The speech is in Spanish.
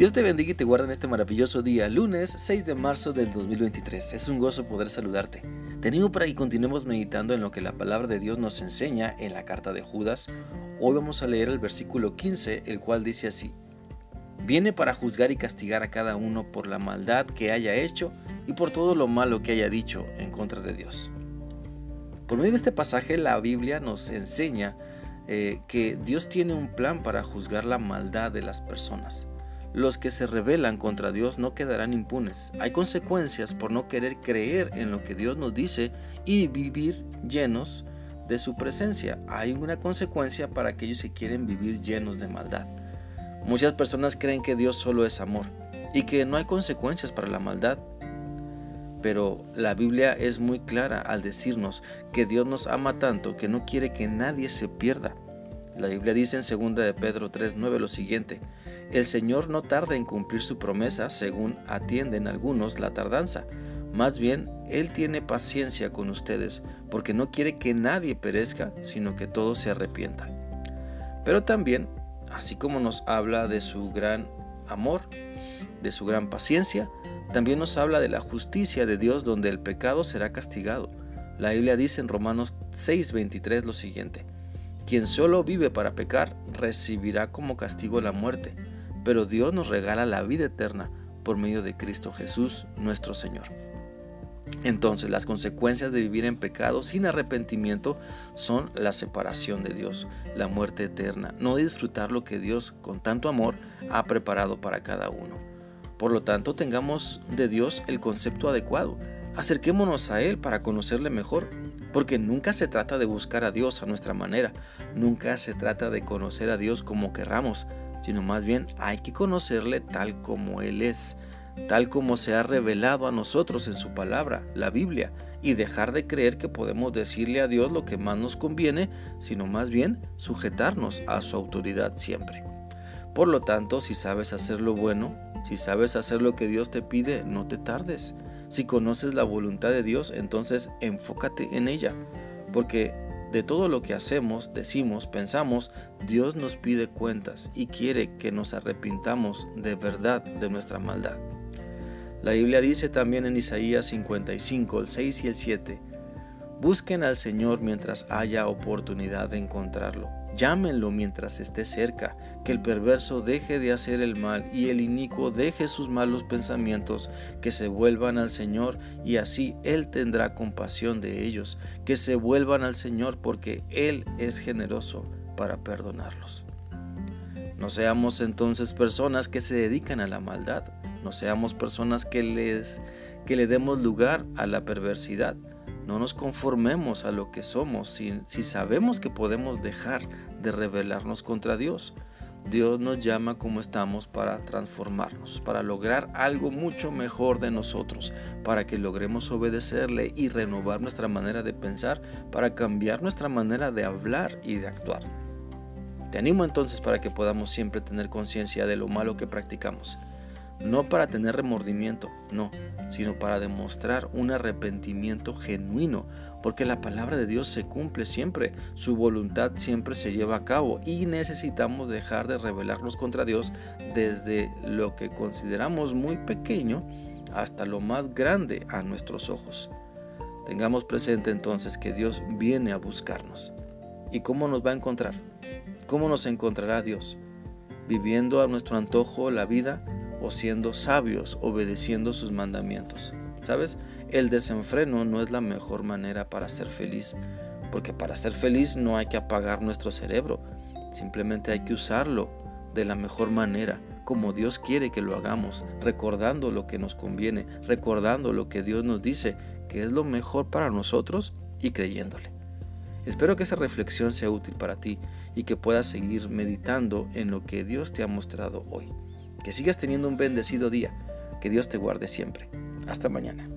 Dios te bendiga y te guarde en este maravilloso día, lunes 6 de marzo del 2023. Es un gozo poder saludarte. Te animo para que continuemos meditando en lo que la palabra de Dios nos enseña en la carta de Judas. Hoy vamos a leer el versículo 15, el cual dice así. Viene para juzgar y castigar a cada uno por la maldad que haya hecho y por todo lo malo que haya dicho en contra de Dios. Por medio de este pasaje la Biblia nos enseña eh, que Dios tiene un plan para juzgar la maldad de las personas. Los que se rebelan contra Dios no quedarán impunes. Hay consecuencias por no querer creer en lo que Dios nos dice y vivir llenos de su presencia. Hay una consecuencia para aquellos que quieren vivir llenos de maldad. Muchas personas creen que Dios solo es amor y que no hay consecuencias para la maldad. Pero la Biblia es muy clara al decirnos que Dios nos ama tanto que no quiere que nadie se pierda. La Biblia dice en 2 de Pedro 3:9 lo siguiente: El Señor no tarda en cumplir su promesa, según atienden algunos la tardanza. Más bien, Él tiene paciencia con ustedes, porque no quiere que nadie perezca, sino que todos se arrepientan. Pero también, así como nos habla de su gran amor, de su gran paciencia, también nos habla de la justicia de Dios donde el pecado será castigado. La Biblia dice en Romanos 6:23 lo siguiente, quien solo vive para pecar recibirá como castigo la muerte, pero Dios nos regala la vida eterna por medio de Cristo Jesús nuestro Señor. Entonces las consecuencias de vivir en pecado sin arrepentimiento son la separación de Dios, la muerte eterna, no disfrutar lo que Dios con tanto amor ha preparado para cada uno. Por lo tanto, tengamos de Dios el concepto adecuado, acerquémonos a Él para conocerle mejor, porque nunca se trata de buscar a Dios a nuestra manera, nunca se trata de conocer a Dios como querramos, sino más bien hay que conocerle tal como Él es, tal como se ha revelado a nosotros en su palabra, la Biblia, y dejar de creer que podemos decirle a Dios lo que más nos conviene, sino más bien sujetarnos a su autoridad siempre. Por lo tanto, si sabes hacer lo bueno, si sabes hacer lo que Dios te pide, no te tardes. Si conoces la voluntad de Dios, entonces enfócate en ella, porque de todo lo que hacemos, decimos, pensamos, Dios nos pide cuentas y quiere que nos arrepintamos de verdad de nuestra maldad. La Biblia dice también en Isaías 55, el 6 y el 7, Busquen al Señor mientras haya oportunidad de encontrarlo Llámenlo mientras esté cerca, que el perverso deje de hacer el mal y el inicuo deje sus malos pensamientos, que se vuelvan al Señor y así Él tendrá compasión de ellos, que se vuelvan al Señor porque Él es generoso para perdonarlos. No seamos entonces personas que se dedican a la maldad, no seamos personas que, les, que le demos lugar a la perversidad, no nos conformemos a lo que somos si, si sabemos que podemos dejar de rebelarnos contra Dios. Dios nos llama como estamos para transformarnos, para lograr algo mucho mejor de nosotros, para que logremos obedecerle y renovar nuestra manera de pensar, para cambiar nuestra manera de hablar y de actuar. Te animo entonces para que podamos siempre tener conciencia de lo malo que practicamos no para tener remordimiento, no, sino para demostrar un arrepentimiento genuino, porque la palabra de Dios se cumple siempre, su voluntad siempre se lleva a cabo y necesitamos dejar de rebelarnos contra Dios desde lo que consideramos muy pequeño hasta lo más grande a nuestros ojos. Tengamos presente entonces que Dios viene a buscarnos. ¿Y cómo nos va a encontrar? ¿Cómo nos encontrará Dios? ¿Viviendo a nuestro antojo la vida? O siendo sabios obedeciendo sus mandamientos. ¿Sabes? El desenfreno no es la mejor manera para ser feliz, porque para ser feliz no hay que apagar nuestro cerebro, simplemente hay que usarlo de la mejor manera, como Dios quiere que lo hagamos, recordando lo que nos conviene, recordando lo que Dios nos dice que es lo mejor para nosotros y creyéndole. Espero que esa reflexión sea útil para ti y que puedas seguir meditando en lo que Dios te ha mostrado hoy. Que sigas teniendo un bendecido día. Que Dios te guarde siempre. Hasta mañana.